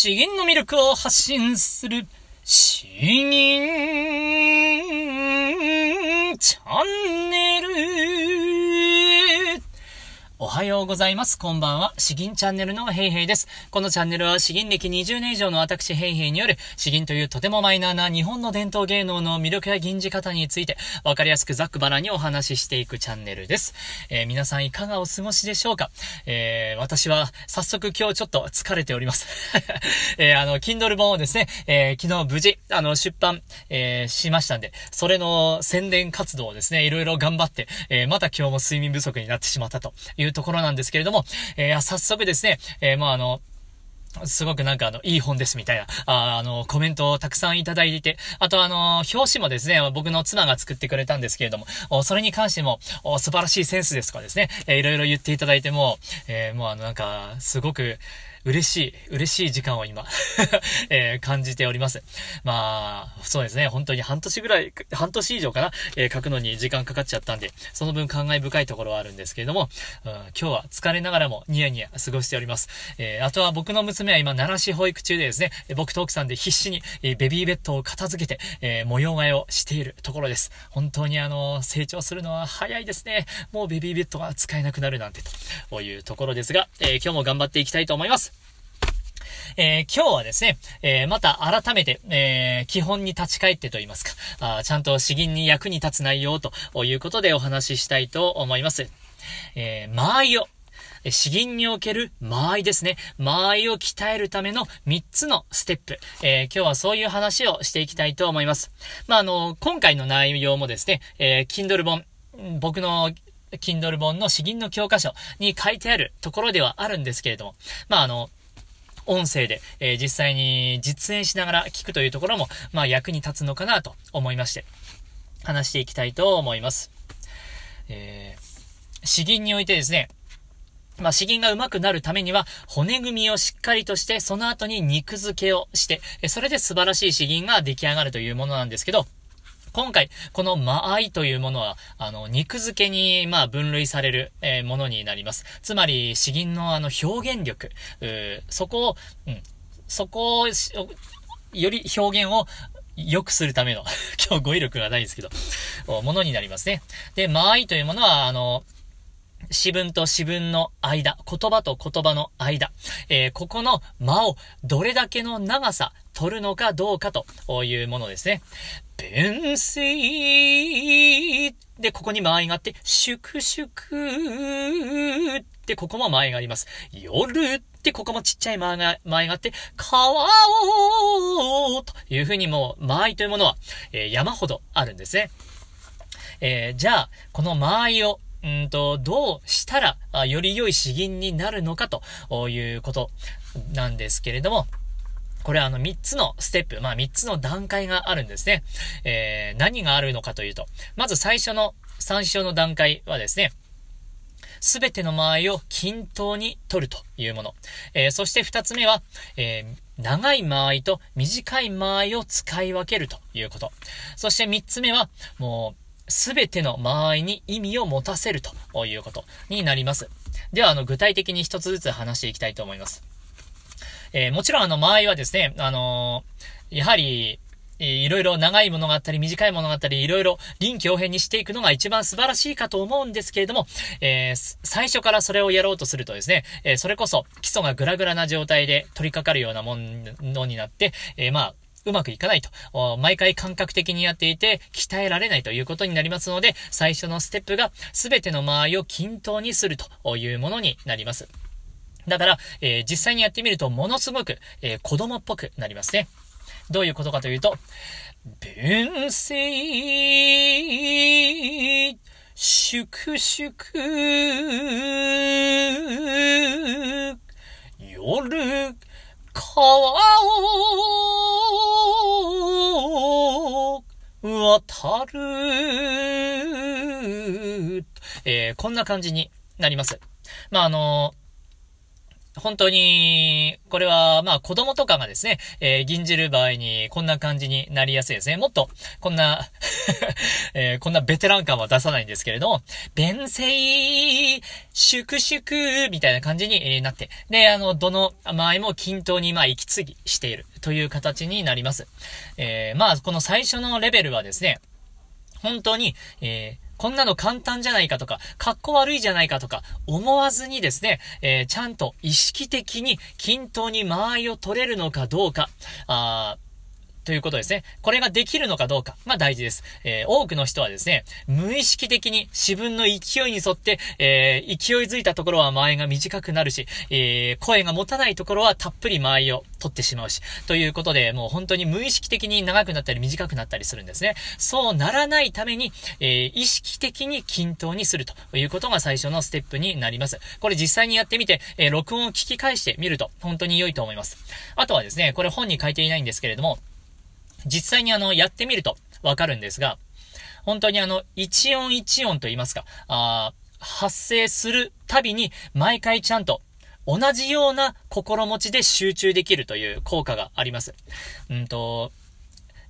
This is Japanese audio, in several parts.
詩吟の魅力を発信する、詩吟チャンネル。おはようございます。こんばんは。詩吟チャンネルのヘイヘイです。このチャンネルは詩吟歴20年以上の私ヘイヘイによる詩吟というとてもマイナーな日本の伝統芸能の魅力や吟じ方についてわかりやすくざっくばらにお話ししていくチャンネルです。えー、皆さんいかがお過ごしでしょうか？えー、私は早速今日ちょっと疲れております。えー、あの、Kindle 本をですね、え昨日無事、あの、出版、えしましたんで、それの宣伝活動をですね、いろいろ頑張って、えまた今日も睡眠不足になってしまったというところなんですけれども、えー、早速ですね、えー、まあ、あの、すごくなんかあの、いい本ですみたいな、ああの、コメントをたくさんいただいて、あとあの、表紙もですね、僕の妻が作ってくれたんですけれども、それに関しても、素晴らしいセンスですとかですね、えー、いろいろ言っていただいても、えー、もうあの、なんか、すごく、嬉しい、嬉しい時間を今 えー、感じております。まあ、そうですね、本当に半年ぐらい、半年以上かな、えー、書くのに時間かかっちゃったんで、その分感慨深いところはあるんですけれども、うん、今日は疲れながらもニヤニヤ過ごしております。えー、あとは僕の娘は今、奈良市保育中でですね、僕と奥さんで必死に、えベビーベッドを片付けて、え模様替えをしているところです。本当にあの、成長するのは早いですね。もうベビーベッドが使えなくなるなんて、というところですが、え今日も頑張っていきたいと思います。えー、今日はですね、えー、また改めて、えー、基本に立ち返ってと言いますか、あちゃんと詩吟に役に立つ内容ということでお話ししたいと思います。え間合いを詩吟における間合いですね。間合いを鍛えるための3つのステップ。えー、今日はそういう話をしていきたいと思います。まあ、あの、今回の内容もですね、えー、Kindle 本、僕の Kindle 本の詩吟の教科書に書いてあるところではあるんですけれども、まあ、あの、音声で、えー、実際に実演しながら聞くというところも、まあ役に立つのかなと思いまして、話していきたいと思います。えー、詩吟においてですね、まあ、詩吟が上手くなるためには、骨組みをしっかりとして、その後に肉付けをして、それで素晴らしい詩吟が出来上がるというものなんですけど、今回、この間合いというものは、あの、肉付けに、まあ、分類される、えー、ものになります。つまり、詩吟のあの、表現力、そこを、うん、そこを、より表現を良くするための 今日語彙力がないんですけど、ものになりますね。で、間合いというものは、あの、詩文と詩文の間、言葉と言葉の間、えー、ここの間をどれだけの長さ取るのかどうかというものですね。弁声で、ここに間合いがあって、粛々で、ここも間合いがあります。夜ってここもちっちゃい間合いが間合いがあって、川をというふうにもう間合いというものは、えー、山ほどあるんですね。えー、じゃあ、この間合いをうんと、どうしたら、より良い詩吟になるのかということなんですけれども、これはあの3つのステップ、まあ3つの段階があるんですね。えー、何があるのかというと、まず最初の参照の段階はですね、すべての間合いを均等に取るというもの。えー、そして二つ目は、えー、長い間合いと短い間合いを使い分けるということ。そして三つ目は、もう、すべての間合いに意味を持たせるということになります。では、あの、具体的に一つずつ話していきたいと思います。えー、もちろんあの、間合いはですね、あのー、やはり、いろいろ長いものがあったり、短いものがあったり、いろいろ臨機応変にしていくのが一番素晴らしいかと思うんですけれども、えー、最初からそれをやろうとするとですね、えー、それこそ基礎がグラグラな状態で取り掛かるようなものになって、えー、まあ、うまくいかないと。毎回感覚的にやっていて、鍛えられないということになりますので、最初のステップが全ての間合いを均等にするというものになります。だから、えー、実際にやってみると、ものすごく、えー、子供っぽくなりますね。どういうことかというと、弁声、粛々、夜、川を渡る、えー、こんな感じになります。まあ、あの本当に、これは、まあ子供とかがですね、えー、銀じる場合にこんな感じになりやすいですね。もっと、こんな えー、こんなベテラン感は出さないんですけれども、弁声、粛々、みたいな感じになって、で、あの、どの場合も均等に、まあ、息継ぎしているという形になります。えー、まあ、この最初のレベルはですね、本当に、えー、こんなの簡単じゃないかとか、格好悪いじゃないかとか、思わずにですね、えー、ちゃんと意識的に均等に間合いを取れるのかどうか、あということですね。これができるのかどうか。まあ大事です。えー、多くの人はですね、無意識的に自分の勢いに沿って、えー、勢いづいたところは間合いが短くなるし、えー、声が持たないところはたっぷり間合いを取ってしまうし、ということで、もう本当に無意識的に長くなったり短くなったりするんですね。そうならないために、え意識的に均等にするということが最初のステップになります。これ実際にやってみて、え録音を聞き返してみると本当に良いと思います。あとはですね、これ本に書いていないんですけれども、実際にあの、やってみるとわかるんですが、本当にあの、一音一音と言いますか、あ発生するたびに毎回ちゃんと同じような心持ちで集中できるという効果があります。うんと、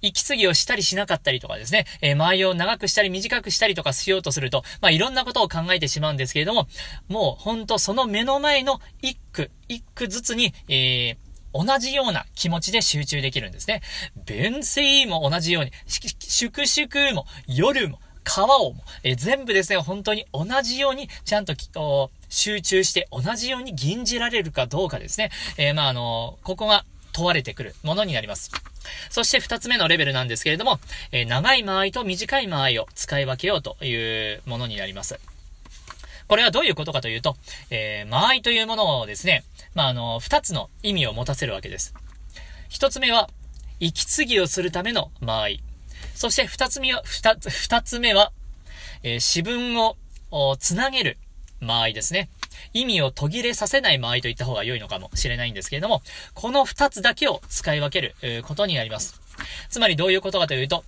息継ぎをしたりしなかったりとかですね、えー、間合いを長くしたり短くしたりとかしようとすると、まあ、いろんなことを考えてしまうんですけれども、もうほんとその目の前の一句、一句ずつに、えー、同じような気持ちで集中できるんですね。弁声も同じように、粛々も夜も川をも、え全部ですね、本当に同じように、ちゃんと集中して同じように吟じられるかどうかですね。えー、まあ、あのここが問われてくるものになります。そして二つ目のレベルなんですけれども、えー、長い間合いと短い間合いを使い分けようというものになります。これはどういうことかというと、えー、間合いというものをですね、まあ、あの、二つの意味を持たせるわけです。一つ目は、息継ぎをするための間合い。そして二つ目は、二つ、二つ目は、えー、詩文をつなげる間合いですね。意味を途切れさせない間合いと言った方が良いのかもしれないんですけれども、この二つだけを使い分ける、ことになります。つまりどういうことかというと、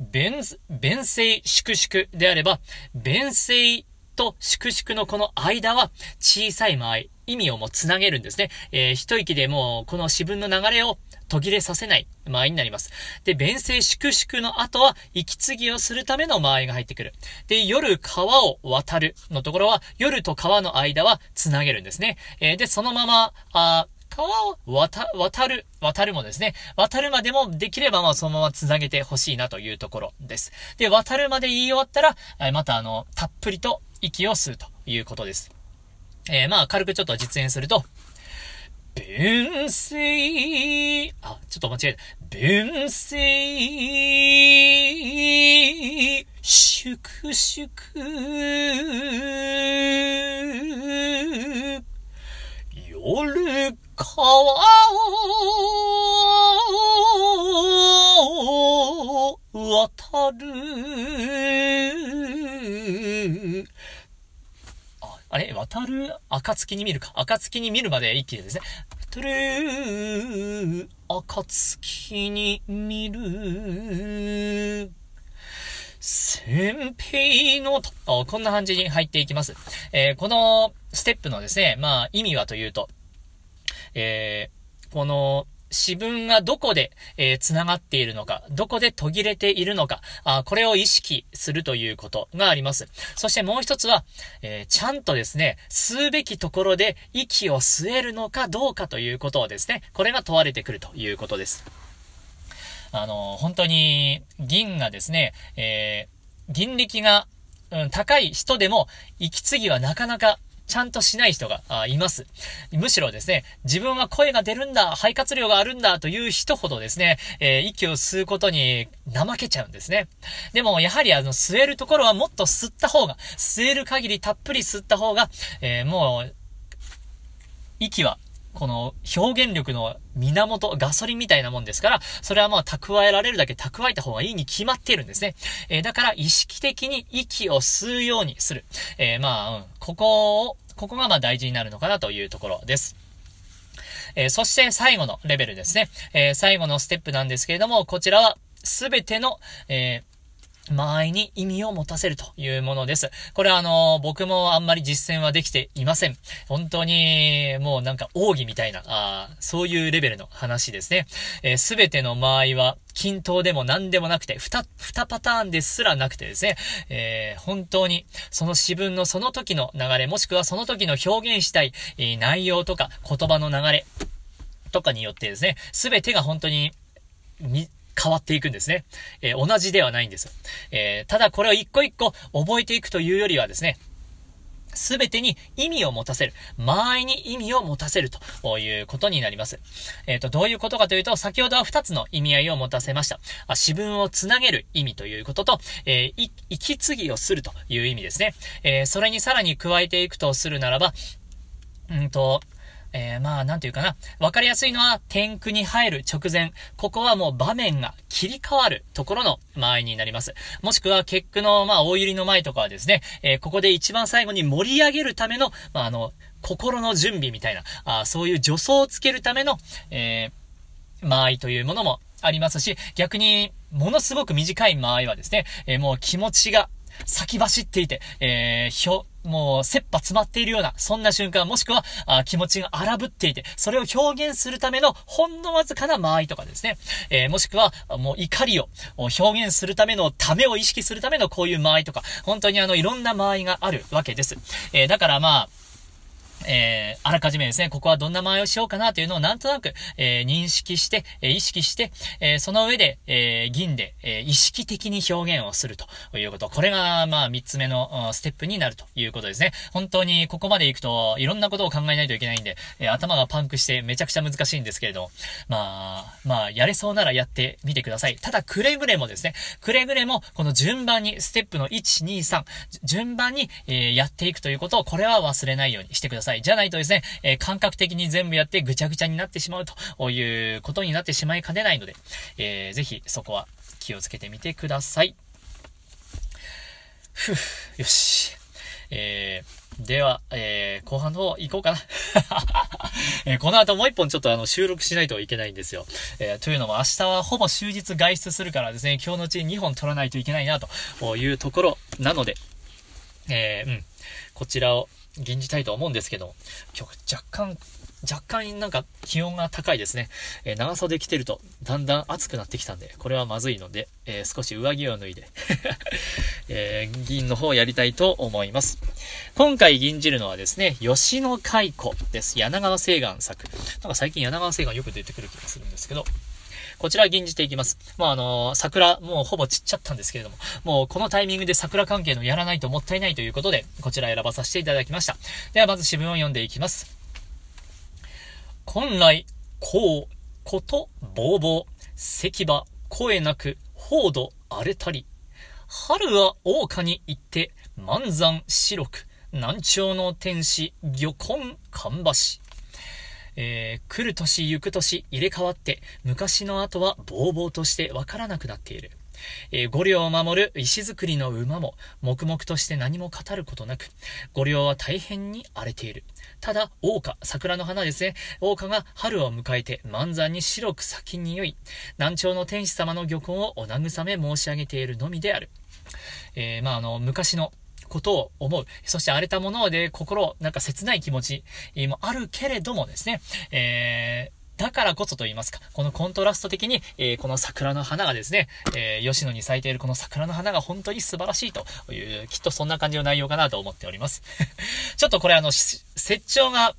弁、弁声粛々であれば、弁声と粛々のこの間は小さい間合い、意味をもうつなげるんですね。えー、一息でもうこの詩文の流れを途切れさせない間合いになります。で、弁声粛々の後は息継ぎをするための間合いが入ってくる。で、夜川を渡るのところは夜と川の間はつなげるんですね。えー、で、そのまま、あ川を渡、渡る、渡るもですね、渡るまでもできればまあそのまま繋げてほしいなというところです。で、渡るまで言い終わったら、またあの、たっぷりと息を吸うということです。えー、まあ、軽くちょっと実演すると、弁声、あ、ちょっと間違えた。弁声、粛々、夜川を渡る。あれ渡る暁に見るか。暁に見るまで一気にですね。トゥルー暁に見る。先兵のと、こんな感じに入っていきます。えー、このステップのですね、まあ意味はというと、えー、この自分がどこで、えー、繋がっているのか、どこで途切れているのか、あこれを意識するということがあります。そしてもう一つは、えー、ちゃんとですね、吸うべきところで息を吸えるのかどうかということをですね、これが問われてくるということです。あの、本当に、銀がですね、えー、銀力が、うん、高い人でも、息継ぎはなかなかちゃんとしない人があいます。むしろですね、自分は声が出るんだ、肺活量があるんだという人ほどですね、えー、息を吸うことに怠けちゃうんですね。でも、やはりあの、吸えるところはもっと吸った方が、吸える限りたっぷり吸った方が、えー、もう、息はこの表現力の源、ガソリンみたいなもんですから、それはまあ蓄えられるだけ蓄えた方がいいに決まっているんですね。えー、だから意識的に息を吸うようにする。えー、まあ、うん、ここを、ここがまあ大事になるのかなというところです。えー、そして最後のレベルですね。え最後のステップなんですけれども、こちらはすべての、え間合いに意味を持たせるというものです。これはあの、僕もあんまり実践はできていません。本当に、もうなんか奥義みたいな、あそういうレベルの話ですね。す、え、べ、ての間合いは、均等でも何でもなくて、二、二パターンですらなくてですね、えー、本当に、その自分のその時の流れ、もしくはその時の表現したい、え、内容とか言葉の流れとかによってですね、すべてが本当に、変わっていくんですね。えー、同じではないんです。えー、ただこれを一個一個覚えていくというよりはですね、すべてに意味を持たせる。間合いに意味を持たせるということになります。えっ、ー、と、どういうことかというと、先ほどは二つの意味合いを持たせました。あ私文をつなげる意味ということと、えー、息継ぎをするという意味ですね。えー、それにさらに加えていくとするならば、うんと、えー、まあ、なんていうかな。わかりやすいのは、天空に入る直前。ここはもう場面が切り替わるところの間合いになります。もしくは、結句の、まあ、大入りの前とかはですね、えー、ここで一番最後に盛り上げるための、まあ、あの、心の準備みたいな、あそういう助走をつけるための、えー、間合いというものもありますし、逆に、ものすごく短い間合いはですね、えー、もう気持ちが先走っていて、えー、ひょ、もう、切羽詰まっているような、そんな瞬間、もしくは、あ気持ちが荒ぶっていて、それを表現するための、ほんのわずかな間合いとかですね。えー、もしくは、もう怒りを表現するための、ためを意識するためのこういう間合いとか、本当にあの、いろんな間合いがあるわけです。えー、だからまあ、えー、あらかじめですね、ここはどんな前をしようかなというのをなんとなく、えー、認識して、えー、意識して、えその上で、え銀で、え意識的に表現をするということ。これが、まあ、三つ目のステップになるということですね。本当にここまで行くと、いろんなことを考えないといけないんで、え頭がパンクしてめちゃくちゃ難しいんですけれど、まあ、まあ、やれそうならやってみてください。ただ、くれぐれもですね、くれぐれも、この順番に、ステップの1、2、3、順番に、えやっていくということを、これは忘れないようにしてください。さい。じゃないとですね、えー、感覚的に全部やってぐちゃぐちゃになってしまうということになってしまいかねないので、えー、ぜひそこは気をつけてみてください。ふぅ、よし。えー、では、えー、後半の方行こうかな。えー、この後もう一本ちょっとあの収録しないといけないんですよ。えー、というのも明日はほぼ終日外出するからですね、今日のうちに2本取らないといけないなというところなので、えー、うん、こちらを吟じたいと思うんですけど、今日若干、若干なんか気温が高いですね。えー、長袖着てるとだんだん暑くなってきたんで、これはまずいので、えー、少し上着を脱いで えー、銀の方をやりたいと思います。今回銀じるのはですね、吉野蚕です。柳川清岩作。なんか最近柳川清岩よく出てくる気がするんですけど、こちら吟じていきます。まあ、あの、桜、もうほぼ散っちゃったんですけれども、もうこのタイミングで桜関係のやらないともったいないということで、こちら選ばさせていただきました。では、まず詩文を読んでいきます。本来、こう、こと、ぼうぼう、石馬、声なく、報道、荒れたり。春は桜花に行って、満山白く、南朝の天使、魚根、芳橋。えー、来る年行く年入れ替わって、昔の後はぼうぼうとしてわからなくなっている。えー、五両を守る石造りの馬も、黙々として何も語ることなく、五両は大変に荒れている。ただ、桜花、桜の花ですね。桜花が春を迎えて、満山に白く咲き匂い、南朝の天使様の漁港をお慰め申し上げているのみである。えー、まあ、あの、昔のことを思う。そして荒れたもので心、なんか切ない気持ちもあるけれどもですね、えーだからこそと言いますか、このコントラスト的に、えー、この桜の花がですね、えー、吉野に咲いているこの桜の花が本当に素晴らしいという、きっとそんな感じの内容かなと思っております。ちょっとこれあの、説調が、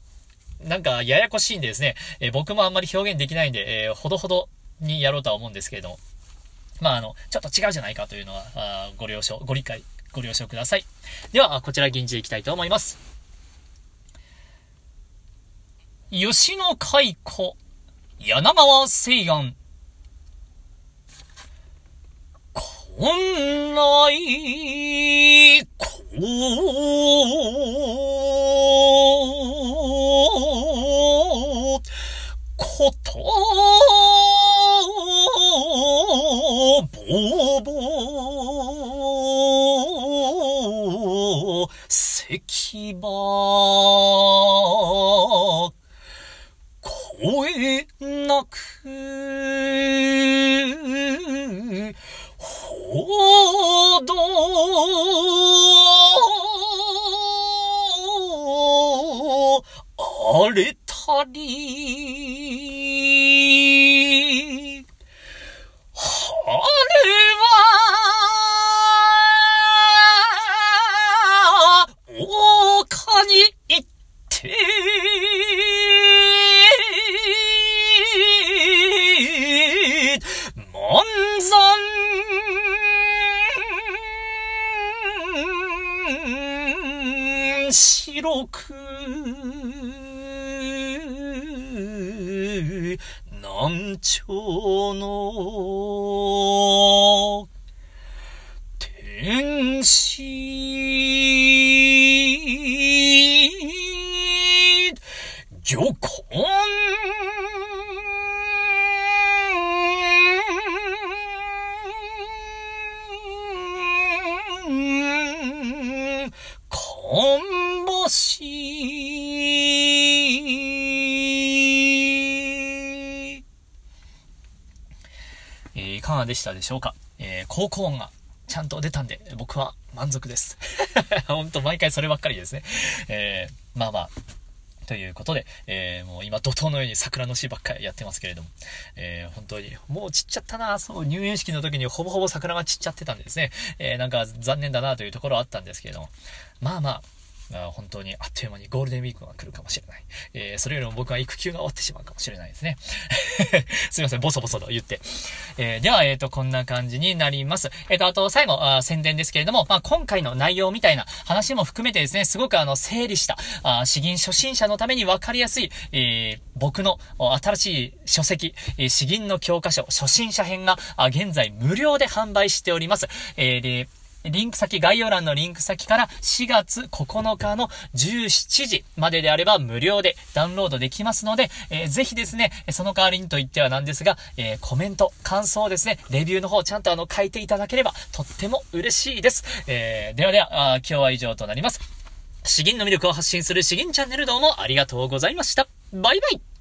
なんかややこしいんでですね、えー、僕もあんまり表現できないんで、え、ほどほどにやろうとは思うんですけれども、まああの、ちょっと違うじゃないかというのは、あご了承、ご理解。ご了承ください。では、こちら銀じでいきたいと思います。吉野海湖、柳川西岸。こんないこことぼうぼ石馬声なく、ほおどあれたり、でしたでしょうか？えー、高校音がちゃんと出たんで、僕は満足です。ほんと毎回そればっかりですね。えー、まあまあ、ということで、えー、もう今怒涛のように桜の詩ばっかりやってますけれども、えー、本当に、もう散っちゃったなそう、入園式の時にほぼほぼ桜が散っちゃってたんですね。えー、なんか残念だなというところはあったんですけれども、まあまあ、本当にあっという間にゴールデンウィークが来るかもしれない。えー、それよりも僕は育休が終わってしまうかもしれないですね。すいません、ボソボソと言って。えー、では、えっ、ー、と、こんな感じになります。えっ、と、あと、最後あ、宣伝ですけれども、まあ、今回の内容みたいな話も含めてですね、すごくあの、整理した、あ詩吟初心者のために分かりやすい、え僕の新しい書籍、え詩吟の教科書、初心者編が、現在無料で販売しております。えーリンク先、概要欄のリンク先から4月9日の17時までであれば無料でダウンロードできますので、えー、ぜひですね、その代わりにと言ってはなんですが、えー、コメント、感想をですね、レビューの方ちゃんとあの書いていただければとっても嬉しいです。えー、ではでは、今日は以上となります。詩吟の魅力を発信する詩吟チャンネルどうもありがとうございました。バイバイ